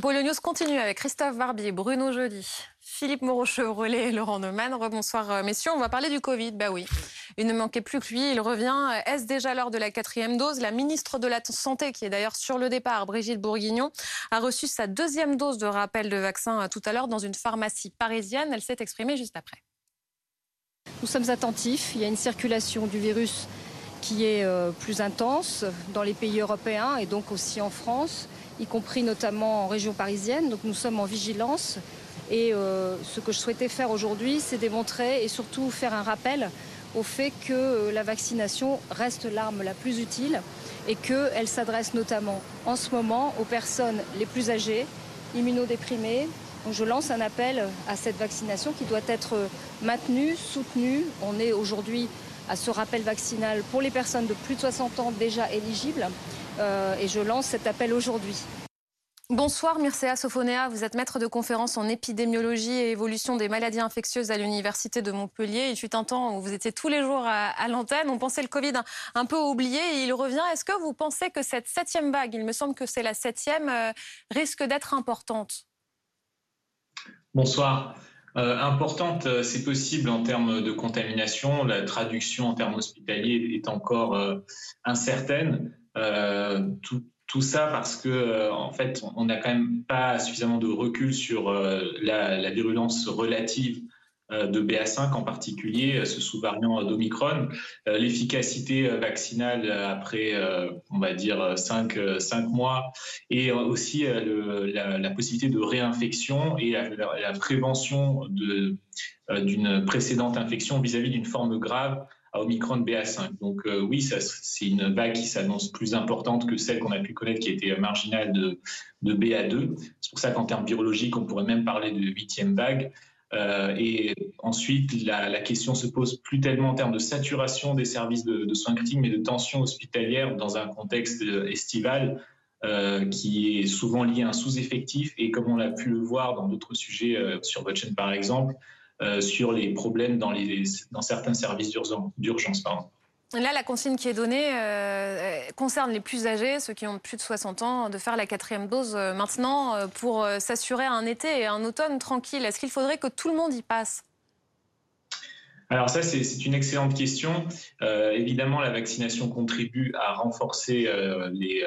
Pôle News continue avec Christophe Barbier, Bruno Jeudi, Philippe Moreau-Chevrolet et Laurent Neumann. Rebonsoir, euh, messieurs. On va parler du Covid. Bah oui, il ne manquait plus que lui. Il revient. Est-ce déjà l'heure de la quatrième dose? La ministre de la Santé, qui est d'ailleurs sur le départ, Brigitte Bourguignon, a reçu sa deuxième dose de rappel de vaccin euh, tout à l'heure dans une pharmacie parisienne. Elle s'est exprimée juste après. Nous sommes attentifs. Il y a une circulation du virus qui est euh, plus intense dans les pays européens et donc aussi en France y compris notamment en région parisienne. Donc nous sommes en vigilance. Et euh, ce que je souhaitais faire aujourd'hui, c'est démontrer et surtout faire un rappel au fait que euh, la vaccination reste l'arme la plus utile et qu'elle s'adresse notamment en ce moment aux personnes les plus âgées, immunodéprimées. Donc je lance un appel à cette vaccination qui doit être maintenue, soutenue. On est aujourd'hui à ce rappel vaccinal pour les personnes de plus de 60 ans déjà éligibles. Euh, et je lance cet appel aujourd'hui. Bonsoir Mircea Sofonea, vous êtes maître de conférence en épidémiologie et évolution des maladies infectieuses à l'Université de Montpellier. Il fut un temps où vous étiez tous les jours à, l'antenne. On pensait le Covid un, peu oublié et il revient. Est-ce que vous pensez que cette septième vague, il me semble que c'est la septième, euh, risque d'être importante? Bonsoir. Euh, importante, c'est possible en termes de contamination. La traduction en termes hospitaliers est encore incertaine. Euh, tout, tout, ça parce que euh, en fait, on n'a quand même pas suffisamment de recul sur euh, la, virulence relative de BA5 en particulier, ce sous-variant d'Omicron, l'efficacité vaccinale après, on va dire, 5, 5 mois, et aussi la, possibilité de réinfection et la, la prévention d'une précédente infection vis-à-vis d'une forme grave Omicron BA5. Donc euh, oui, c'est une vague qui s'annonce plus importante que celle qu'on a pu connaître qui était marginale de, BA2. C'est pour ça qu'en termes biologiques, on pourrait même parler de huitième vague. Euh, et ensuite, la, question se pose plus tellement en termes de saturation des services de, soins critiques, mais de tension hospitalière dans un contexte estival euh, qui est souvent lié à un sous-effectif. Et comme on l'a pu le voir dans d'autres sujets sur votre chaîne, par exemple, sur les problèmes dans, les, dans certains services d'urgence. Là, la consigne qui est donnée euh, concerne les plus âgés, ceux qui ont plus de 60 ans, de faire la quatrième dose euh, maintenant pour s'assurer un été et un automne tranquille. Est-ce qu'il faudrait que tout le monde y passe? Alors ça, c'est une excellente question. évidemment, la vaccination contribue à renforcer les,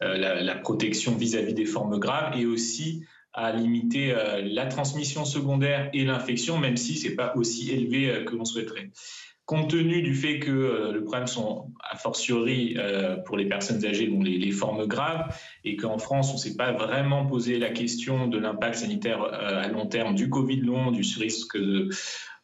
la, la, protection vis-à-vis -vis des formes graves et aussi à limiter euh, la transmission secondaire et l'infection, même si ce n'est pas aussi élevé euh, que l'on souhaiterait. Compte tenu du fait que euh, le problème sont a fortiori pour les personnes âgées, dont les, formes graves, et qu'en France, on ne s'est pas vraiment posé la question de l'impact sanitaire à long terme du Covid long, du risque de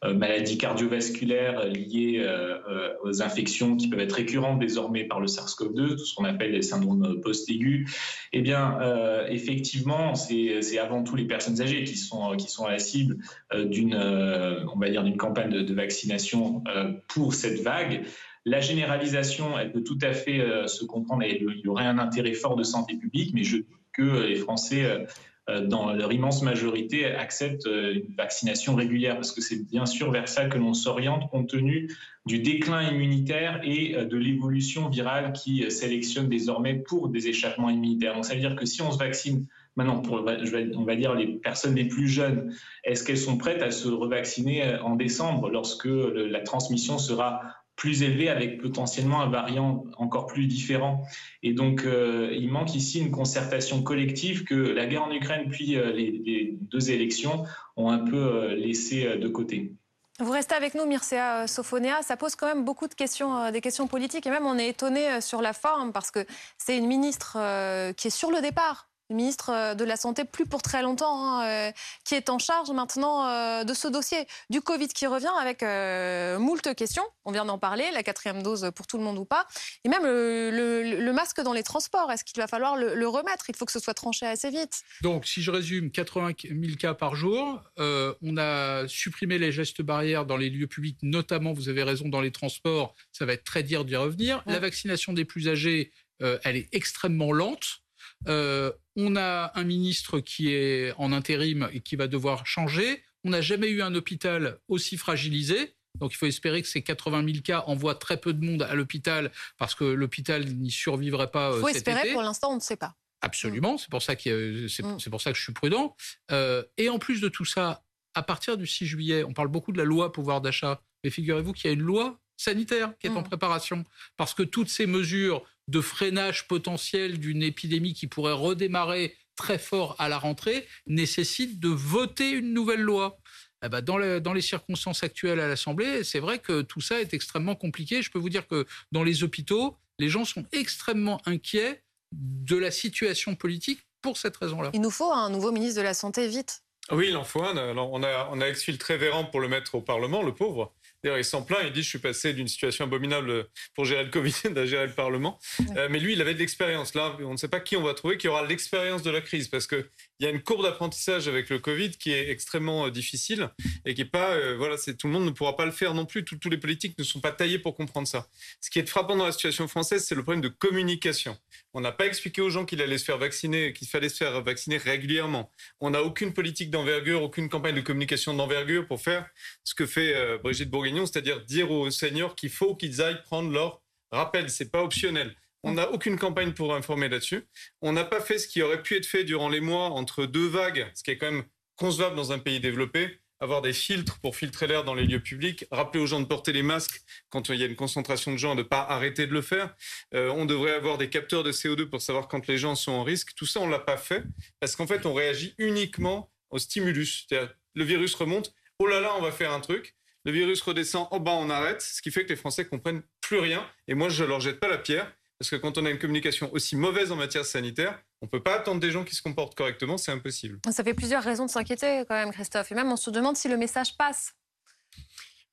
maladies cardiovasculaires liées euh, aux infections qui peuvent être récurrentes désormais par le SARS-CoV-2, tout ce qu'on appelle les syndromes post-aigus, eh bien, euh, effectivement, c'est avant tout les personnes âgées qui sont, qui sont à la cible d'une, on va dire, d'une campagne de, vaccination pour cette vague. La généralisation, elle peut tout à fait se comprendre et il y aurait un intérêt fort de santé publique, mais je doute que les Français euh, dans leur immense majorité, acceptent euh, une vaccination régulière, parce que c'est bien sûr vers ça que l'on s'oriente compte tenu du déclin immunitaire et euh, de l'évolution virale qui sélectionne désormais pour des échappements immunitaires. Donc ça veut dire que si on se vaccine maintenant on va dire, les personnes les plus jeunes, est-ce qu'elles sont prêtes à se revacciner en décembre lorsque la transmission sera plus élevé avec potentiellement un variant encore plus différent. Et donc, euh, il manque ici une concertation collective que la guerre en Ukraine puis euh, les, deux élections ont un peu euh, laissé de côté. Vous restez avec nous, Mircea Sofonea. Ça pose quand même beaucoup de questions, des questions politiques. Et même, on est étonné sur la forme parce que c'est une ministre qui est sur le départ le ministre euh, de la Santé, plus pour très longtemps, hein, euh, qui est en charge maintenant euh, de ce dossier du Covid qui revient avec moult questions. On vient d'en parler, la quatrième dose pour tout le monde ou pas. Et même le, masque dans les transports, est-ce qu'il va falloir le, remettre? Il faut que ce soit tranché assez vite. Donc, si je résume, 80 000 cas par jour. on a supprimé les gestes barrières dans les lieux publics, notamment, vous avez raison, dans les transports. Ça va être très dur d'y revenir. La vaccination des plus âgés, elle est extrêmement lente. Euh, on a un ministre qui est en intérim et qui va devoir changer. On n'a jamais eu un hôpital aussi fragilisé. Donc il faut espérer que ces 80 000 cas envoient très peu de monde à l'hôpital parce que l'hôpital n'y survivrait pas. Il faut espérer, pour l'instant, on ne sait pas. Absolument, c'est pour ça que mm. c'est pour ça que je suis prudent. Euh, et en plus de tout ça, à partir du 6 juillet, on parle beaucoup de la loi pouvoir d'achat, mais figurez-vous qu'il y a une loi sanitaire qui est en mm. préparation parce que toutes ces mesures de freinage potentiel d'une épidémie qui pourrait redémarrer très fort à la rentrée nécessitent de voter une nouvelle loi. Eh ben, dans, dans, les circonstances actuelles à l'Assemblée, c'est vrai que tout ça est extrêmement compliqué. Je peux vous dire que dans les hôpitaux, les gens sont extrêmement inquiets de la situation politique pour cette raison-là. Il nous faut un nouveau ministre de la Santé vite. Oui, il en faut un. on a, on a exfiltré Véran pour le mettre au Parlement, le pauvre. D'ailleurs, il s'en plaint, il dit Je suis passé d'une situation abominable pour gérer le Covid à gérer le Parlement. Euh, mais lui, il avait de l'expérience. Là, on ne sait pas qui on va trouver qui aura l'expérience de la crise parce qu'il y a une courbe d'apprentissage avec le Covid qui est extrêmement euh, difficile et qui est pas. Euh, voilà, c'est tout le monde ne pourra pas le faire non plus. tous les politiques ne sont pas taillés pour comprendre ça. Ce qui est frappant dans la situation française, c'est le problème de communication. On n'a pas expliqué aux gens qu'il allait se faire vacciner, qu'il fallait se faire vacciner régulièrement. On n'a aucune politique d'envergure, aucune campagne de communication d'envergure pour faire ce que fait Brigitte Bourguignon c'est-à-dire dire aux seniors qu'il faut qu'ils aillent prendre leur rappel. C'est pas optionnel. On n'a aucune campagne pour informer là-dessus. On n'a pas fait ce qui aurait pu être fait durant les mois entre deux vagues, ce qui est quand même concevable dans un pays développé, avoir des filtres pour filtrer l'air dans les lieux publics, rappeler aux gens de porter les masques quand il y a une concentration de gens, de ne pas arrêter de le faire. Euh, on devrait avoir des capteurs de CO2 pour savoir quand les gens sont en risque. Tout ça, on ne l'a pas fait parce qu'en fait, on réagit uniquement au stimulus. Le virus remonte, oh là là, on va faire un truc le virus redescend, oh bah on arrête, ce qui fait que les Français comprennent plus rien. Et moi, je leur jette pas la pierre, parce que quand on a une communication aussi mauvaise en matière sanitaire, on ne peut pas attendre des gens qui se comportent correctement, c'est impossible. Ça fait plusieurs raisons de s'inquiéter quand même, Christophe. Et même on se demande si le message passe.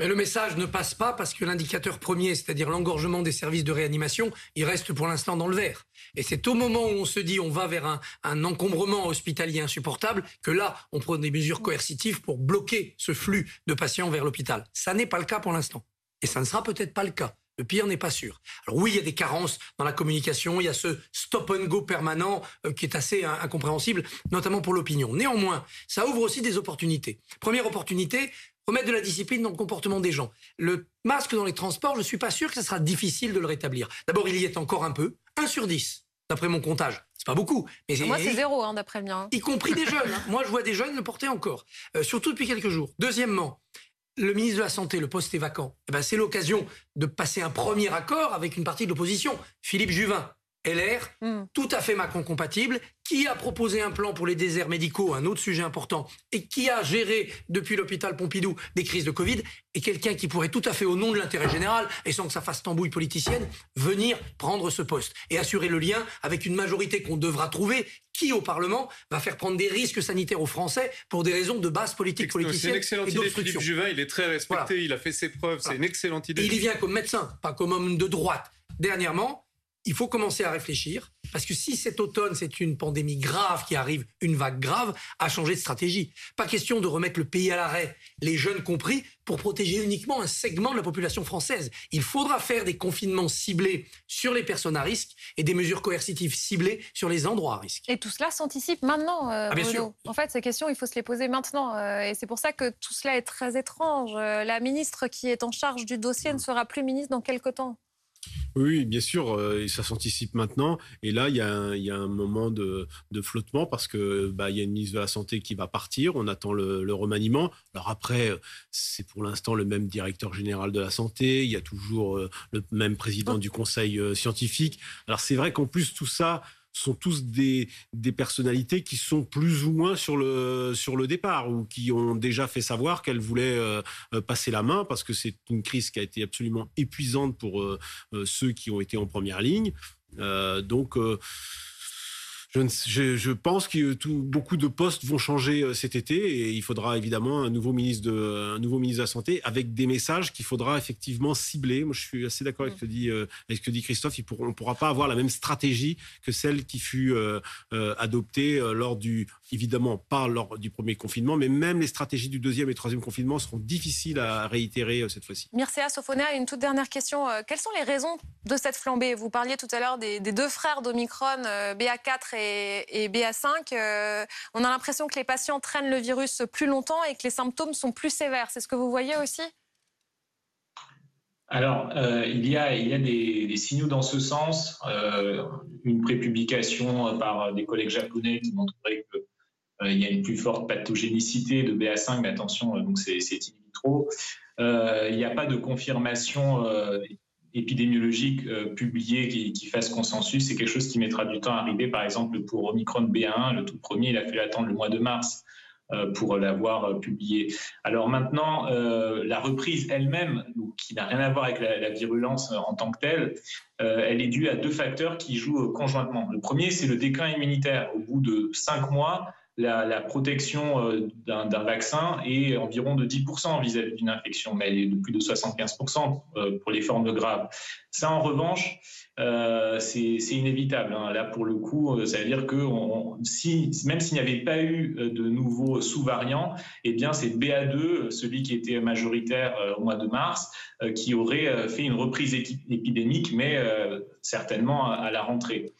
Mais le message ne passe pas parce que l'indicateur premier, c'est-à-dire l'engorgement des services de réanimation, il reste pour l'instant dans le vert. Et c'est au moment où on se dit on va vers un, un, encombrement hospitalier insupportable que là, on prend des mesures coercitives pour bloquer ce flux de patients vers l'hôpital. Ça n'est pas le cas pour l'instant. Et ça ne sera peut-être pas le cas. Le pire n'est pas sûr. Alors oui, il y a des carences dans la communication, il y a ce stop and go permanent euh, qui est assez incompréhensible, notamment pour l'opinion. Néanmoins, ça ouvre aussi des opportunités. Première opportunité, remettre de la discipline dans le comportement des gens. Le masque dans les transports, je ne suis pas sûr que ce sera difficile de le rétablir. D'abord, il y est encore un peu, 1 sur 10, d'après mon comptage. C'est pas beaucoup. Mais Moi, c'est zéro, hein, d'après le mien. Y compris des jeunes. Hein. Moi, je vois des jeunes le porter encore, euh, surtout depuis quelques jours. Deuxièmement, le ministre de la Santé, le poste est vacant. Eh ben, c'est l'occasion de passer un premier accord avec une partie de l'opposition, Philippe Juvin. LR, hmm. tout à fait Macron-compatible, qui a proposé un plan pour les déserts médicaux, un autre sujet important, et qui a géré depuis l'hôpital Pompidou des crises de Covid, et quelqu'un qui pourrait tout à fait, au nom de l'intérêt général, et sans que ça fasse tambouille politicienne, venir prendre ce poste et assurer le lien avec une majorité qu'on devra trouver, qui au Parlement va faire prendre des risques sanitaires aux Français pour des raisons de base politique politicienne. C'est une excellente idée, Philippe Juvin, il est très respecté, il a fait ses preuves, c'est une excellente idée. il y vient comme médecin, pas comme homme de droite. Dernièrement, il faut commencer à réfléchir, parce que si cet automne, c'est une pandémie grave qui arrive, une vague grave, à changer de stratégie. Pas question de remettre le pays à l'arrêt, les jeunes compris, pour protéger uniquement un segment de la population française. Il faudra faire des confinements ciblés sur les personnes à risque et des mesures coercitives ciblées sur les endroits à risque. Et tout cela s'anticipe maintenant, euh, ah, bien sûr. En fait, ces questions, il faut se les poser maintenant. Euh, et c'est pour ça que tout cela est très étrange. Euh, la ministre qui est en charge du dossier ne sera plus ministre dans quelque temps oui, bien sûr, euh, ça s'anticipe maintenant. Et là, il y, a un, moment de, flottement parce que bah, il y a une ministre de la Santé qui va partir. On attend le, remaniement. Alors après, c'est pour l'instant le même directeur général de la santé. Il y a toujours euh, le même président du conseil euh, scientifique. Alors c'est vrai qu'en plus tout ça sont tous des, des personnalités qui sont plus ou moins sur le, sur le départ ou qui ont déjà fait savoir qu'elles voulaient euh, euh, passer la main parce que c'est une crise qui a été absolument épuisante pour euh, ceux qui ont été en première ligne. donc, je, pense que beaucoup de postes vont changer euh, cet été et il faudra évidemment un nouveau ministre de, un nouveau ministre de la Santé avec des messages qu'il faudra effectivement cibler. Moi, je suis assez d'accord avec, euh, avec ce que dit Christophe. on ne pourra pas avoir la même stratégie que celle qui fut euh, adoptée lors du, évidemment pas lors du premier confinement, mais même les stratégies du deuxième et troisième confinement seront difficiles à réitérer cette fois-ci. Mircea Sophonéa, une toute dernière question. Quelles sont les raisons de cette flambée? Vous parliez tout à l'heure des, des deux frères d'Omicron, BA4 et et, BA5, euh, on a l'impression que les patients traînent le virus plus longtemps et que les symptômes sont plus sévères. C'est ce que vous voyez aussi? Alors, euh, il y a, des, signaux dans ce sens. Euh, une prépublication par des collègues japonais qui montrerait qu'il y a une plus forte pathogénicité de BA5, mais attention, donc c'est in vitro. il n'y a pas de confirmation épidémiologique publiée qui, qui, fasse consensus. C'est quelque chose qui mettra du temps à arriver. Par exemple, pour Omicron B1, le tout premier, il a fallu attendre le mois de mars euh, pour l'avoir euh, publié. Alors maintenant, euh, la reprise elle-même, qui n'a rien à voir avec la, virulence en tant que telle, elle est due à deux facteurs qui jouent conjointement. Le premier, c'est le déclin immunitaire. Au bout de cinq mois, la, protection d'un vaccin est environ de 10% vis-à-vis d'une infection, mais elle est de plus de 75% pour les formes graves. Ça, en revanche, euh, c'est inévitable. Hein. Là, pour le coup, euh, ça veut dire que même s'il n'y avait pas eu euh, de nouveaux sous-variants, eh bien, c'est BA2, celui qui était majoritaire au mois de mars, qui aurait fait une reprise épidémique, mais certainement à la rentrée.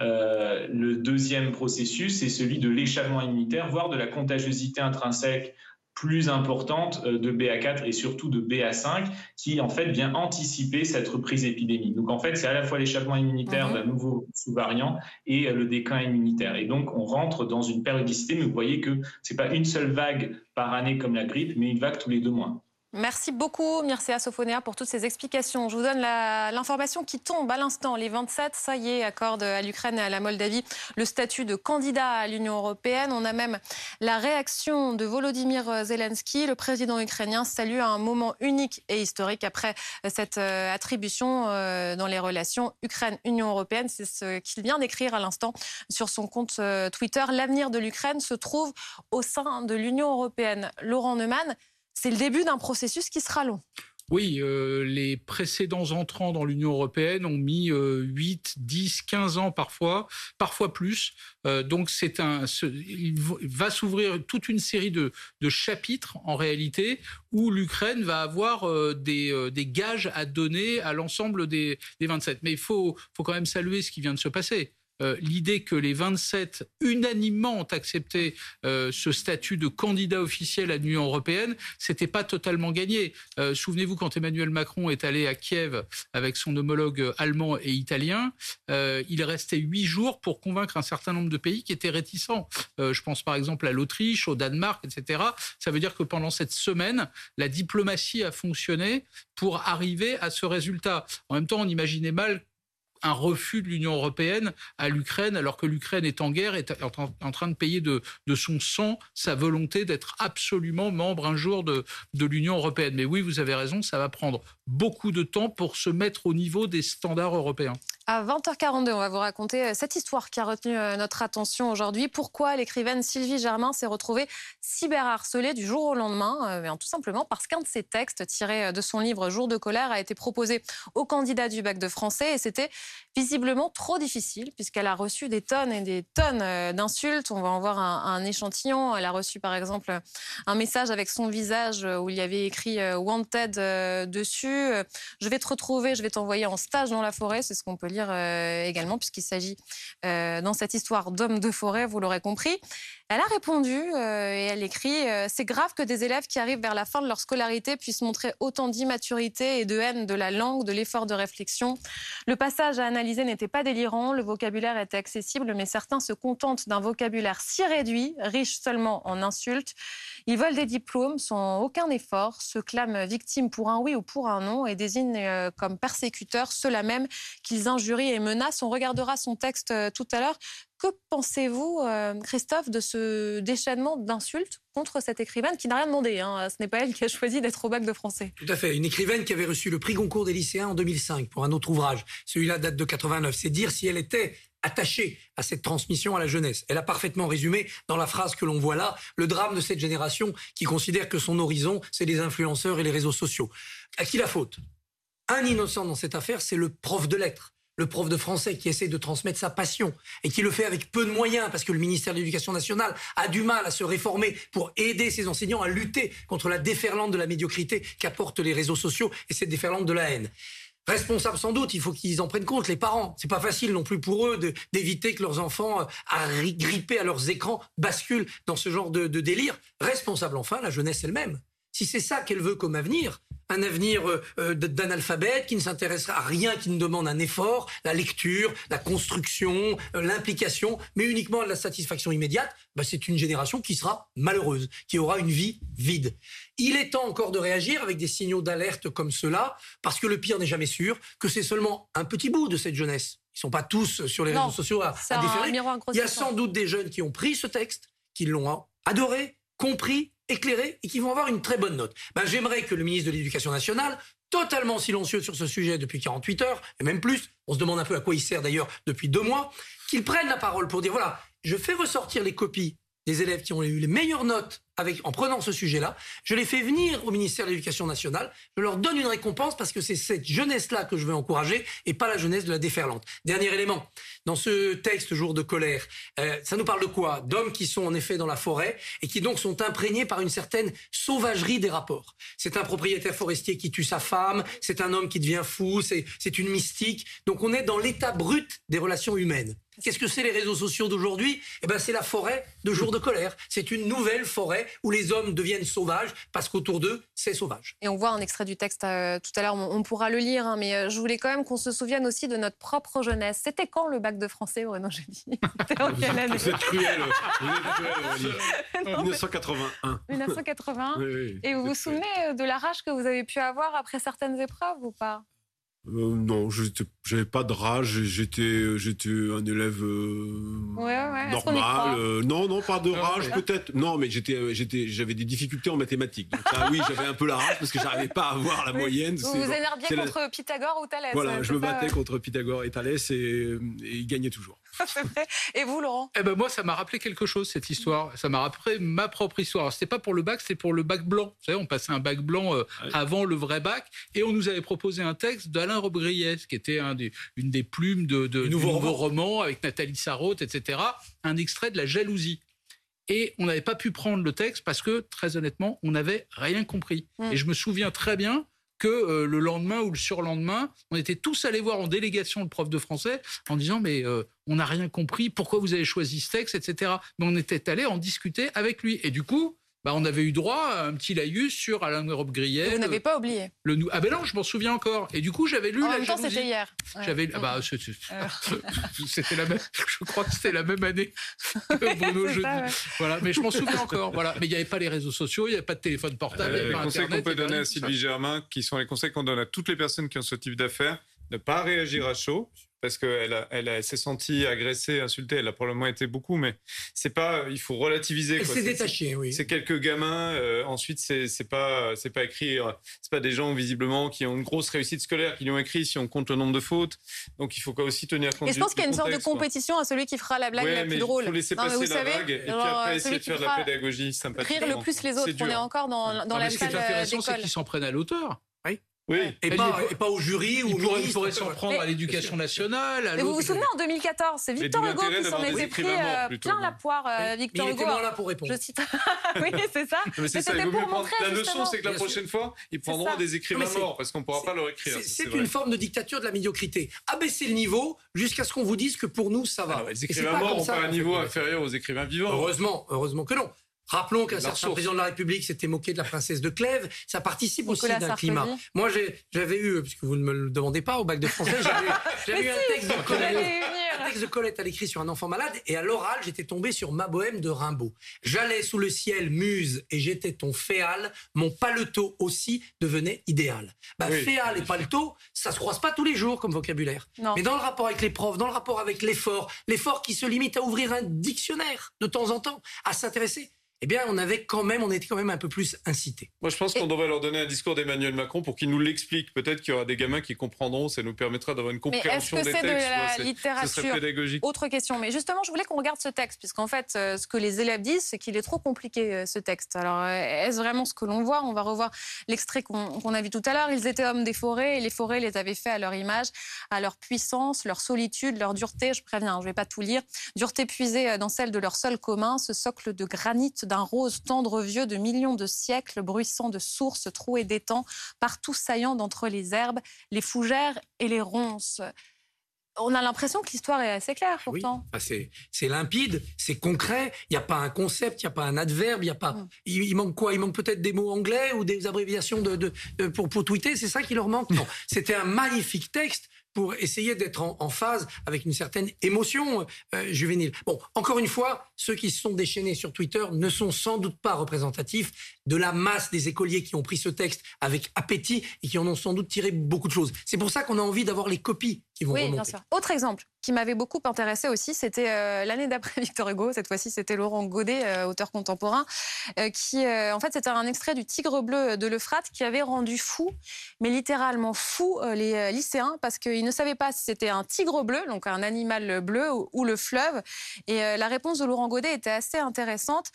Le deuxième processus, c'est celui de l'échappement immunitaire, voire de la contagiosité intrinsèque plus importante euh, de BA4 et surtout de BA5 qui en fait vient anticiper cette reprise épidémique. Donc en fait, c'est à la fois l'échappement immunitaire mhm. d'un nouveau sous-variant et euh, le déclin immunitaire. Et donc on rentre dans une périodicité, mais vous voyez que c'est pas une seule vague par année comme la grippe, mais une vague tous les deux mois. Merci beaucoup, Mircea Sophonéa, pour toutes ces explications. Je vous donne l'information qui tombe à l'instant. Les 27, ça y est, accordent à l'Ukraine et à la Moldavie le statut de candidat à l'Union européenne. On a même la réaction de Volodymyr Zelensky. Le président ukrainien salue un moment unique et historique après cette euh, attribution euh, dans les relations Ukraine-Union européenne. C'est ce qu'il vient d'écrire à l'instant sur son compte euh, Twitter. L'avenir de l'Ukraine se trouve au sein de l'Union européenne. Laurent Neumann, c'est le début d'un processus qui sera long. Oui, euh, les précédents entrants dans l'Union européenne ont mis 8, 10, 15 ans parfois, parfois plus. Euh, donc c'est un, il va s'ouvrir toute une série de, chapitres en réalité où l'Ukraine va avoir euh, des, des, gages à donner à l'ensemble des, des, 27. Mais il faut, faut quand même saluer ce qui vient de se passer. Euh, l'idée que les 27 unanimement ont accepté euh, ce statut de candidat officiel à l'Union européenne, c'était pas totalement gagné. Euh, souvenez-vous quand Emmanuel Macron est allé à Kiev avec son homologue allemand et italien, il restait huit jours pour convaincre un certain nombre de pays qui étaient réticents. je pense par exemple à l'Autriche, au Danemark, etc. Ça veut dire que pendant cette semaine, la diplomatie a fonctionné pour arriver à ce résultat. En même temps, on imaginait mal un refus de l'Union européenne à l'Ukraine, alors que l'Ukraine est en guerre, est en train de payer de, son sang sa volonté d'être absolument membre un jour de, de l'Union européenne. Mais oui, vous avez raison, ça va prendre beaucoup de temps pour se mettre au niveau des standards européens. À 20h42, on va vous raconter euh, cette histoire qui a retenu euh, notre attention aujourd'hui. Pourquoi l'écrivaine Sylvie Germain s'est retrouvée cyberharcelée du jour au lendemain euh, Tout simplement parce qu'un de ses textes tirés de son livre Jour de colère a été proposé au candidat du bac de français et c'était visiblement trop difficile puisqu'elle a reçu des tonnes et des tonnes d'insultes. On va en voir un, échantillon. Elle a reçu par exemple un message avec son visage où il y avait écrit Wanted dessus. Je vais te retrouver, je vais t'envoyer en stage dans la forêt, c'est ce qu'on peut lire euh, également, puisqu'il s'agit euh, dans cette histoire d'hommes de forêt, vous l'aurez compris. Elle a répondu euh, et elle écrit C'est grave que des élèves qui arrivent vers la fin de leur scolarité puissent montrer autant d'immaturité et de haine de la langue, de l'effort de réflexion. Le passage à analyser n'était pas délirant, le vocabulaire était accessible, mais certains se contentent d'un vocabulaire si réduit, riche seulement en insultes. Ils veulent des diplômes sans aucun effort, se clament victimes pour un oui ou pour un non et désignent comme persécuteurs ceux-là même qu'ils injurent et menace. On regardera son texte euh, tout à l'heure. Que pensez-vous, euh, Christophe, de ce déchaînement d'insultes contre cette écrivaine qui n'a rien demandé hein. Ce n'est pas elle qui a choisi d'être au bac de français. Tout à fait. Une écrivaine qui avait reçu le prix Goncourt des lycéens en 2005 pour un autre ouvrage. Celui-là date de 89. C'est dire si elle était attachée à cette transmission à la jeunesse. Elle a parfaitement résumé dans la phrase que l'on voit là le drame de cette génération qui considère que son horizon, c'est les influenceurs et les réseaux sociaux. À qui la faute? Un innocent dans cette affaire, c'est le prof de lettres le prof de français qui essaie de transmettre sa passion et qui le fait avec peu de moyens parce que le ministère de l'Éducation nationale a du mal à se réformer pour aider ses enseignants à lutter contre la déferlante de la médiocrité qu'apportent les réseaux sociaux et cette déferlante de la haine. Responsable sans doute, il faut qu'ils en prennent compte, les parents. C'est pas facile non plus pour eux d'éviter que leurs enfants, euh, grippés à leurs écrans, basculent dans ce genre de, de délire. Responsable enfin, la jeunesse elle-même. Si c'est ça qu'elle veut comme avenir, un avenir euh, d'analphabète qui ne s'intéressera à rien qui ne demande un effort, la lecture, la construction, l'implication, mais uniquement la satisfaction immédiate, bah, c'est une génération qui sera malheureuse, qui aura une vie vide. Il est temps encore de réagir avec des signaux d'alerte comme cela, parce que le pire n'est jamais sûr, que c'est seulement un petit bout de cette jeunesse. Ils sont pas tous sur les réseaux sociaux à, à déférer. Il y a sans doute des jeunes qui ont pris ce texte, qui l'ont adoré, compris, éclairé et qui vont avoir une très bonne note. Ben, J'aimerais que le ministre de l'Éducation nationale, totalement silencieux sur ce sujet depuis 48 heures, et même plus, on se demande un peu à quoi il sert d'ailleurs depuis deux mois, qu'il prenne la parole pour dire, voilà, je fais ressortir les copies des élèves qui ont eu les meilleures notes en prenant ce sujet-là. Je les fais venir au ministère de l'Éducation nationale. Je leur donne une récompense parce que c'est cette jeunesse-là que je veux encourager et pas la jeunesse de la déferlante. Dernier élément. Dans ce texte Jour de colère, euh, ça nous parle de quoi? D'hommes qui sont en effet dans la forêt et qui donc sont imprégnés par une certaine sauvagerie des rapports. C'est un propriétaire forestier qui tue sa femme, c'est un homme qui devient fou, c'est une mystique. Donc on est dans l'état brut des relations humaines. Qu'est-ce que c'est les réseaux sociaux d'aujourd'hui? Eh ben, c'est la forêt de jour de colère. C'est une nouvelle forêt où les hommes deviennent sauvages parce qu'autour d'eux, c'est sauvage. Et on voit un extrait du texte euh, tout à l'heure, on, pourra le lire, hein, mais euh, je voulais quand même qu'on se souvienne aussi de notre propre jeunesse. C'était quand le bac de français, Bruno Jeudi C'était en quelle année? Vous êtes cruel, vous êtes cruel 1981. 1981 Et vous vous souvenez de la rage que vous avez pu avoir après certaines épreuves ou pas? Euh, non, je n'avais pas de rage. J'étais, j'étais un élève euh, normal. Euh, non, non, pas de rage, peut-être. Non, mais j'étais, j'étais, j'avais des difficultés en mathématiques. Donc, oui, j'avais un peu la rage parce que j'arrivais pas à avoir la moyenne. Vous vous énerviez contre Pythagore ou Thalès. Voilà, je me battais contre Pythagore et Thalès et, et il gagnait toujours. et vous, Laurent? Eh ben moi, ça m'a rappelé quelque chose cette histoire. Ça m'a rappelé ma propre histoire. C'était pas pour le bac, c'est pour le bac blanc. Vous savez, on passait un bac blanc avant le vrai bac et on nous avait proposé un texte d'Alain Robbe-Griès, qui était un des, une des plumes de, de nouveau, roman. avec Nathalie Sarraute, etc. Un extrait de La jalousie. Et on n'avait pas pu prendre le texte parce que, très honnêtement, on n'avait rien compris. Mm. Et je me souviens très bien que euh, le lendemain ou le surlendemain, on était tous allés voir en délégation le prof de français en disant mais euh, on n'a rien compris, pourquoi vous avez choisi ce texte, etc. Mais on était allés en discuter avec lui. Et du coup, bah, on avait eu droit à un petit laïus sur Alain Europe Grillet. Vous n'avez pas oublié. Le, ah ben non, je m'en souviens encore. Et du coup, j'avais lu en la même temps, c'était hier. J'avais, ah bah, c'était la même. Je crois que c'était la même année que Bruno jeudi. Voilà, mais je m'en souviens encore. Voilà, mais il n'y avait pas les réseaux sociaux, il n'y avait pas de téléphone portable. Euh, les conseils qu'on peut donner à Sylvie Germain, qui sont les conseils qu'on donne à toutes les personnes qui ont ce type d'affaires, ne pas réagir à chaud parce qu'elle elle, s'est sentie agressée, insultée. Elle a probablement été beaucoup, mais c'est pas. Il faut relativiser. Elle s'est détachée, oui. C'est quelques gamins. Euh, ensuite, c'est pas c'est pas écrit. C'est pas des gens visiblement qui ont une grosse réussite scolaire qui l'ont écrit si on compte le nombre de fautes. Donc il faut aussi tenir compte. Et je pense qu'il y a une sorte de compétition à celui qui fera la blague la plus drôle. Il faut laisser passer la blague et puis après essayer de faire de la pédagogie sympathique. Rire le plus les autres. On est encore dans, dans la salle d'école. Ce qui est intéressant, c'est qu'ils s'en prennent à l'auteur. Oui. Et, pas, et, pas, au jury ou au Il pourrait s'en prendre à l'éducation nationale. mais vous vous souvenez en 2014, c'est Victor Hugo qui s'en était pris euh, plein la poire. Euh, Victor il Hugo. était là pour répondre. Je cite. oui, c'est ça. Mais c'était pour montrer. La leçon, c'est que la prochaine fois, ils prendront des écrivains morts parce qu'on ne pourra pas leur écrire. C'est une forme de dictature de la médiocrité. Abaisser le niveau jusqu'à ce qu'on vous dise que pour nous, ça va. Les écrivains morts n'ont pas un niveau inférieur aux écrivains vivants. Heureusement, heureusement que non. Rappelons qu'un certain président de la République s'était moqué de la princesse de Clèves. Ça participe aussi d'un climat. Moi, j'avais eu, puisque vous ne me le demandez pas, au bac de français, j'avais eu un texte de Colette, un texte de Colette à l'écrit sur un enfant malade, et à l'oral, j'étais tombé sur Ma Bohème de Rimbaud. J'allais sous le ciel, muse, et j'étais ton féal. Mon paletot aussi devenait idéal. Bah, féal et paletot, ça se croise pas tous les jours comme vocabulaire. Mais dans le rapport avec les profs, dans le rapport avec l'effort, l'effort qui se limite à ouvrir un dictionnaire de temps en temps, à s'intéresser eh bien, on avait quand même, on était quand même un peu plus incité. Moi, je pense qu'on devrait leur donner un discours d'Emmanuel Macron pour qu'il nous l'explique. Peut-être qu'il y aura des gamins qui comprendront, ça nous permettra d'avoir une compréhension des textes. Est-ce que c'est de la littérature pédagogique. Autre question. Mais justement, je voulais qu'on regarde ce texte, puisqu'en fait, euh, ce que les élèves disent, c'est qu'il est trop compliqué, euh, ce texte. Alors, euh, est-ce vraiment ce que l'on voit? On va revoir l'extrait qu'on a vu tout à l'heure. Ils étaient hommes des forêts, et les forêts les avaient fait à leur image, à leur puissance, leur solitude, leur dureté. Je préviens, je ne vais pas tout lire. Dureté puisée dans celle de leur sol commun, ce socle de granit d'un rose tendre vieux de millions de siècles, bruissant de sources trouées d'étangs, partout saillant d'entre les herbes, les fougères et les ronces. on a l'impression que l'histoire est assez claire pourtant. c'est limpide, c'est concret. Il n'y a pas un concept, il n'y a pas un adverbe, il a pas. Mm. Il, manque quoi? Il manque peut-être des mots anglais ou des abréviations de, pour, pour tweeter? C'est ça qui leur manque? Non, c'était un magnifique texte pour essayer d'être en, phase avec une certaine émotion euh, juvénile. Bon, encore une fois, ceux qui se sont déchaînés sur Twitter ne sont sans doute pas représentatifs de la masse des écoliers qui ont pris ce texte avec appétit et qui en ont sans doute tiré beaucoup de choses. C'est pour ça qu'on a envie d'avoir les copies qui vont oui, Bien sûr. Autre exemple qui m'avait beaucoup intéressé aussi, c'était euh, l'année d'après Victor Hugo. Cette fois-ci, c'était Laurent Godet, euh, auteur contemporain, qui, en fait, c'était un extrait du Tigre bleu de l'Euphrate qui avait rendu fou, mais littéralement fou, les lycéens parce qu'ils ne savaient pas si c'était un tigre bleu, donc un animal bleu, ou, le fleuve. Et euh, la réponse de Laurent Godet était assez intéressante.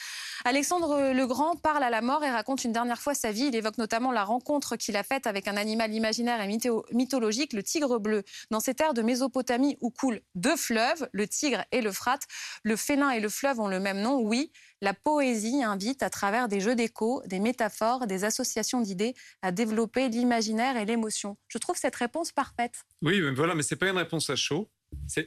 Alexandre le Grand parle à la mort et raconte une dernière fois sa vie. Il évoque notamment la rencontre qu'il a faite avec un animal imaginaire et mythologique, le tigre bleu. Dans ces terres de Mésopotamie où coulent deux fleuves, le Tigre et l'Euphrate, le félin et le fleuve ont le même nom, oui. La poésie invite, à travers des jeux d'écho, des métaphores, des associations d'idées, à développer l'imaginaire et l'émotion. Je trouve cette réponse parfaite. Oui, mais voilà, mais c'est pas une réponse à chaud.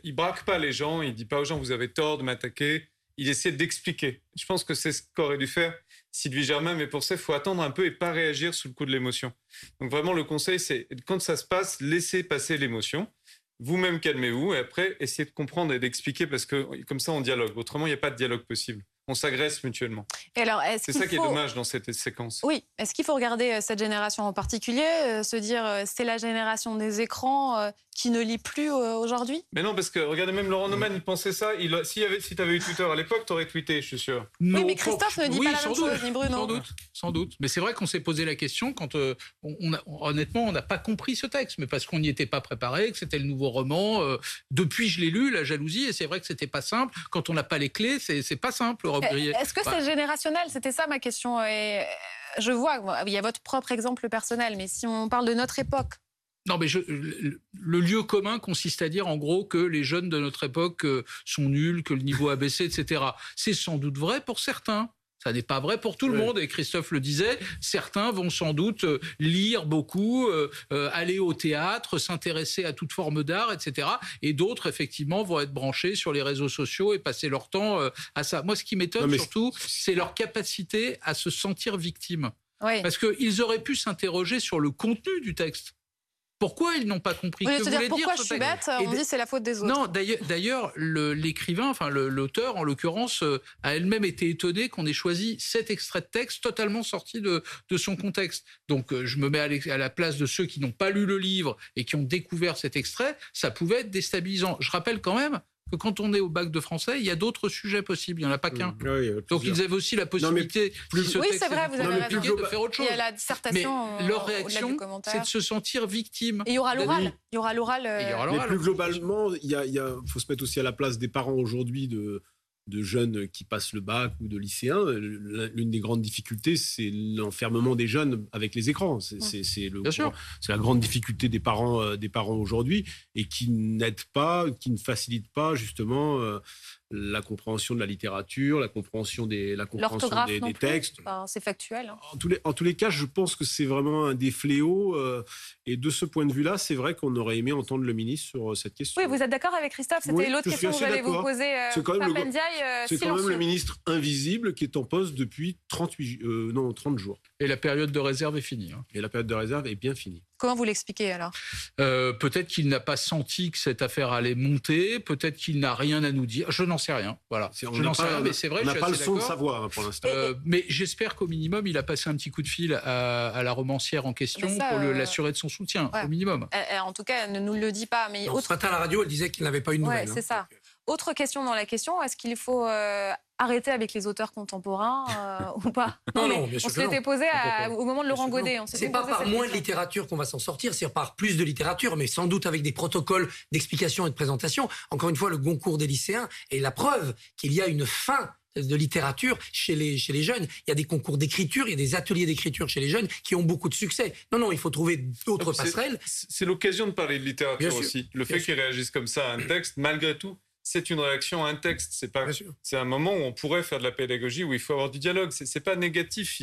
Il braque pas les gens, il dit pas aux gens vous avez tort de m'attaquer. Il essaie d'expliquer. Je pense que c'est ce qu'aurait dû faire Sylvie Germain, mais pour ça, il faut attendre un peu et pas réagir sous le coup de l'émotion. Donc vraiment, le conseil, c'est quand ça se passe, laissez passer l'émotion. Vous-même calmez-vous et après, essayez de comprendre et d'expliquer parce que comme ça, on dialogue. Autrement, il n'y a pas de dialogue possible on s'agresse mutuellement. C'est ça qui est dommage dans cette séquence. Oui, est-ce qu'il faut regarder euh, cette génération en particulier, euh, se dire euh, c'est la génération des écrans qui ne lit plus aujourd'hui? Mais non, parce que regardez, même Laurent Neumann, il pensait ça. Il, si, si tu avais eu Twitter à l'époque, tu aurais tweeté, je suis sûr. oui, mais Christophe ne dit pas la même chose, ni Bruno. Sans doute, sans doute. Mais c'est vrai qu'on s'est posé la question quand, on, honnêtement, on n'a pas compris ce texte, mais parce qu'on n'y était pas préparé, que c'était le nouveau roman. depuis, je l'ai lu, La jalousie, et c'est vrai que c'était pas simple. Quand on n'a pas les clés, c'est pas simple. Est-ce que c'est générationnel? C'était ça ma question. Et je vois, il y a votre propre exemple personnel, mais si on parle de notre époque, non, mais le lieu commun consiste à dire en gros que les jeunes de notre époque euh, sont nuls, que le niveau a baissé, etc. C'est sans doute vrai pour certains. Ça n'est pas vrai pour tout le monde, et Christophe le disait, certains vont sans doute euh, lire beaucoup, euh, euh, aller au théâtre, s'intéresser à toute forme d'art, etc. Et d'autres, effectivement, vont être branchés sur les réseaux sociaux et passer leur temps à ça. Moi, ce qui m'étonne surtout, c'est leur capacité à se sentir victime. Parce qu'ils auraient pu s'interroger sur le contenu du texte. Pourquoi ils n'ont pas compris que dire, Pourquoi je suis bête On dit c'est la faute des autres. Non, d'ailleurs, l'écrivain, enfin l'auteur en l'occurrence, euh, a elle-même été étonné qu'on ait choisi cet extrait de texte totalement sorti de, son contexte. Donc euh, je me mets à la place de ceux qui n'ont pas lu le livre et qui ont découvert cet extrait, ça pouvait être déstabilisant. Je rappelle quand même que quand on est au bac de français, il y a d'autres sujets possibles. Il n'y en a pas qu'un. Donc ils avaient aussi la possibilité, plus... oui, c'est vrai, vous avez raison. de faire autre chose. Il y a la dissertation. Mais leur réaction, c'est de se sentir victime. Et il y aura l'oral. Il y aura l'oral. Euh, mais plus globalement, il faut se mettre aussi à la place des parents aujourd'hui de de jeunes qui passent le bac ou de lycéens, l'une des grandes difficultés, c'est l'enfermement des jeunes avec les écrans. C'est la grande difficulté des parents, euh, des parents aujourd'hui et qui n'aide pas, qui ne facilite pas justement euh, la compréhension de la littérature, la compréhension des, la compréhension des, textes. c'est factuel. Hein. En, tous les, en tous les cas, je pense que c'est vraiment un des fléaux. Euh, et de ce point de vue-là, c'est vrai qu'on aurait aimé entendre le ministre sur euh, cette question. Oui, vous êtes d'accord avec Christophe? C'était l'autre question que j'allais vous poser. Euh, c'est quand, même le, quand même le ministre invisible qui est en poste depuis 38, non, 30 jours. Et la période de réserve est finie. Hein. Et la période de réserve est bien finie. Comment vous l'expliquez alors euh, Peut-être qu'il n'a pas senti que cette affaire allait monter. Peut-être qu'il n'a rien à nous dire. Je n'en sais rien. Voilà. Je n'en sais rien, mais c'est vrai. On n'a pas le son de savoir hein, pour l'instant. Euh, mais j'espère qu'au minimum, il a passé un petit coup de fil à, la romancière en question pour euh, l'assurer de son soutien, au minimum. en tout cas, elle ne nous le dit pas. Mais autre... Ce matin à la radio, elle disait qu'il n'avait pas une nouvelle. Ouais, c'est hein. ça. Autre question dans la question, est-ce qu'il faut euh, arrêter avec les auteurs contemporains euh, ou pas? Non, non, bien sûr. On se l'était posé au moment de Laurent Godet. C'est pas par moins de littérature qu'on va s'en sortir, c'est par plus de littérature, mais sans doute avec des protocoles d'explication et de présentation. Encore une fois, le Goncourt des lycéens est la preuve qu'il y a une fin de littérature chez les, chez les jeunes. Il y a des concours d'écriture, il y a des ateliers d'écriture chez les jeunes qui ont beaucoup de succès. Non, non, il faut trouver d'autres passerelles. C'est l'occasion de parler de littérature aussi. Le fait qu'ils réagissent comme ça à un texte, malgré tout, c'est une réaction à un texte. C'est pas, c'est un moment où on pourrait faire de la pédagogie, où il faut avoir du dialogue. C'est, c'est pas négatif.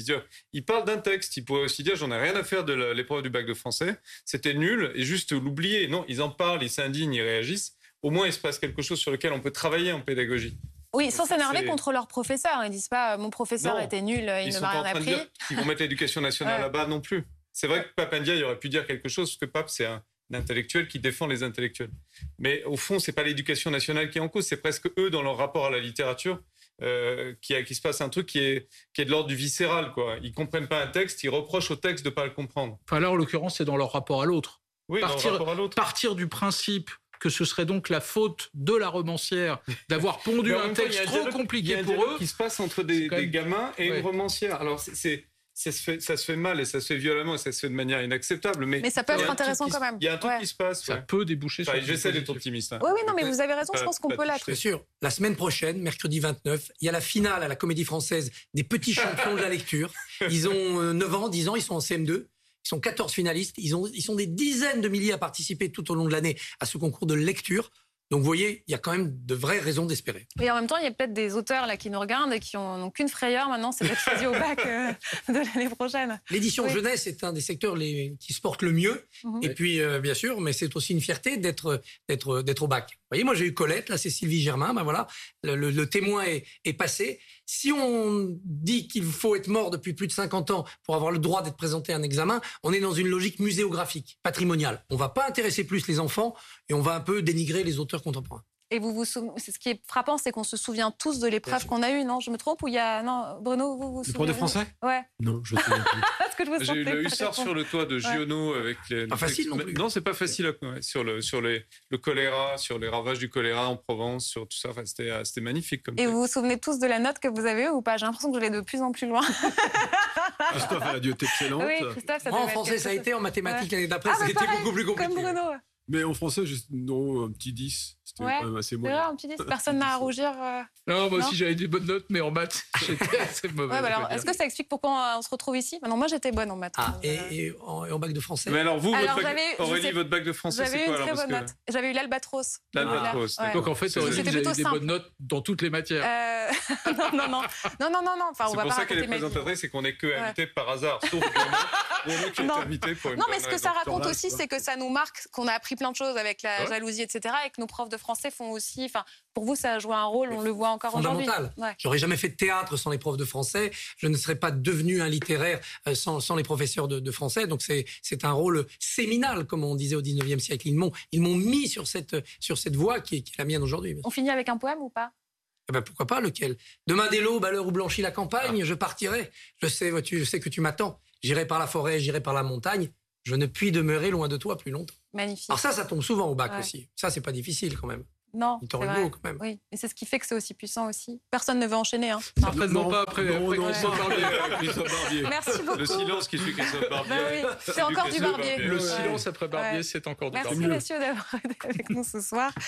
Il, parle d'un texte. Il pourrait aussi dire, j'en ai rien à faire de l'épreuve du bac de français. C'était nul et juste l'oublier. Non, ils en parlent, ils s'indignent, ils réagissent. au moins il se passe quelque chose sur lequel on peut travailler en pédagogie. Oui, sans s'énerver contre leurs professeurs. Ils disent pas mon professeur Non. était nul, il Ils ne m'a rien appris. dire qu'ils vont mettre l'éducation nationale Ouais. là-bas non plus. C'est vrai que Papandia, il aurait pu dire quelque chose, parce que Pape, c'est un intellectuel qui défend les intellectuels. Mais au fond, c'est pas l'éducation nationale qui est en cause, c'est presque eux, dans leur rapport à la littérature, euh, qui, qui se passe un truc qui est, qui est de l'ordre du viscéral. Quoi. Ils comprennent pas un texte, ils reprochent au texte de pas le comprendre. Enfin, là, en l'occurrence, c'est dans leur rapport à l'autre. Oui, dans le Partir- rapport à. Partir du principe que ce serait donc la faute de la romancière d'avoir pondu un texte trop dialogue- il y compliqué a un pour eux. qui se passe entre des, gamins et Ouais. une romancière. Alors, c'est. Ça se, fait, ça se fait mal et ça se fait violemment et ça se fait de manière inacceptable. Mais, Mais ça peut être intéressant quand même. Il y a un truc Ouais. qui se passe. Ça peut déboucher sur Enfin, J'essaie d'être optimiste. hein. Oui, oui, non, mais vous avez raison, je pense qu'on peut l'être. Bien sûr. La semaine prochaine, mercredi 29, il y a la finale à la Comédie Française des petits champions de la lecture. Ils ont euh, 9 ans, 10 ans, ils sont en CM2. Ils sont 14 finalistes. Ils, ont, ils sont des dizaines de milliers à participer tout au long de l'année à ce concours de lecture. Donc, vous voyez, il y a quand même de vraies raisons d'espérer. Et en même temps, il y a peut-être des auteurs là qui nous regardent et qui n'ont qu'une frayeur maintenant, c'est d'être choisis au bac euh, de l'année prochaine. L'édition Oui. jeunesse est un des secteurs les, qui se porte le mieux. Mhm. Et puis, euh, bien sûr, mais c'est aussi une fierté d'être d'être d'être au bac. Vous voyez, moi j'ai eu Colette, là c'est Sylvie Germain. Ben voilà, le, le- le témoin est, est passé. Si on dit qu'il faut être mort depuis plus de 50 ans pour avoir le droit d'être présenté à un examen, on est dans une logique muséographique, patrimoniale. On va pas intéresser plus les enfants et on va un peu dénigrer les auteurs contemporains. Et vous vous souvenez, c'est ce qui est frappant, c'est qu'on se souvient tous de l'épreuve qu'on a eue, non? Je me trompe ou il y a non Bruno, vous vous souvenez de français? Ouais. Non, je ne sais plus. Parce que je vous J'ai eu le hussard sur le toit de Giono avec les. Pas facile non plus. Non, c'est pas facile. ouais, sur le sur les le choléra, sur les ravages du choléra en Provence, sur tout ça. Enfin, c'était euh, c'était magnifique comme. Et vous vous souvenez tous de la note que vous avez eue ou pas? J'ai l'impression que je vais de plus en plus loin. Christophe a la dioté excellente. oui, Christophe, ça Moi, en français, ça a été, en mathématiques l'année d'après, Ah, ça a bah, été beaucoup plus compliqué. Comme Bruno. Mais en français, juste, non, un petit 10. C'était Ouais, quand même assez C'est moyen. vrai, un petit 10, personne n'a à rougir. euh. Non, moi Non aussi j'avais des bonnes notes, mais en maths, j'étais assez mauvais. Ouais, bah est-ce que ça explique pourquoi on se retrouve ici? Bah Non, moi j'étais bonne en maths. Ah, et, euh, et en, et en bac de français? Mais alors vous, Alors, votre bac, j'avais- Aurélie, sais- votre bac de français, J'avais c'est eu quoi une alors très bonne que- note. J'avais eu l'albatros. L'albatros, Ouais. Donc en fait, Aurélie, vous avez plutôt des bonnes notes dans toutes les matières. Euh, non, non, non, non, non, non, non. Enfin, on C'est va pour pas ça qu'elle est présentatrice, c'est qu'on n'est que invité par hasard. Sauf Non. une mais ce que ça raconte aussi, c'est que ça nous marque, qu'on a appris plein de choses avec la Ouais. jalousie, etc. Et que nos profs de français font aussi. Enfin, pour vous, ça a joué un rôle, on le voit encore aujourd'hui. Fondamental. Ouais. J'aurais jamais fait de théâtre sans les profs de français. Je ne serais pas devenu un littéraire euh, sans, sans les professeurs de, de français. Donc c'est c'est un rôle séminal, comme on disait au 19e siècle. Ils m'ont ils m'ont mis sur cette sur cette voie qui est, qui est la mienne aujourd'hui. On finit avec un poème ou pas? Eh ben, pourquoi pas lequel? Demain dès l'aube, à l'heure où blanchit la campagne, je partirai. Je sais, vois-tu, je sais que tu m'attends. J'irai par la forêt, j'irai par la montagne. Je ne puis demeurer loin de toi plus longtemps. Magnifique. Alors ça, ça tombe souvent au bac Ouais. aussi. Ça, c'est pas difficile quand même. non, c'est vrai. quand même. Oui, et c'est ce qui fait que c'est aussi puissant aussi. Personne ne veut enchaîner. Hein. Certainement Non, pas après, non, après non, Christophe. Barbier. Christophe Barbier. Merci beaucoup. Le silence qui suit Christophe Barbier. Bah oui, c'est encore du barbier. Barbier. Le Ouais. silence après Barbier, Ouais. c'est encore du Merci Barbier. messieurs d'avoir été avec nous ce soir.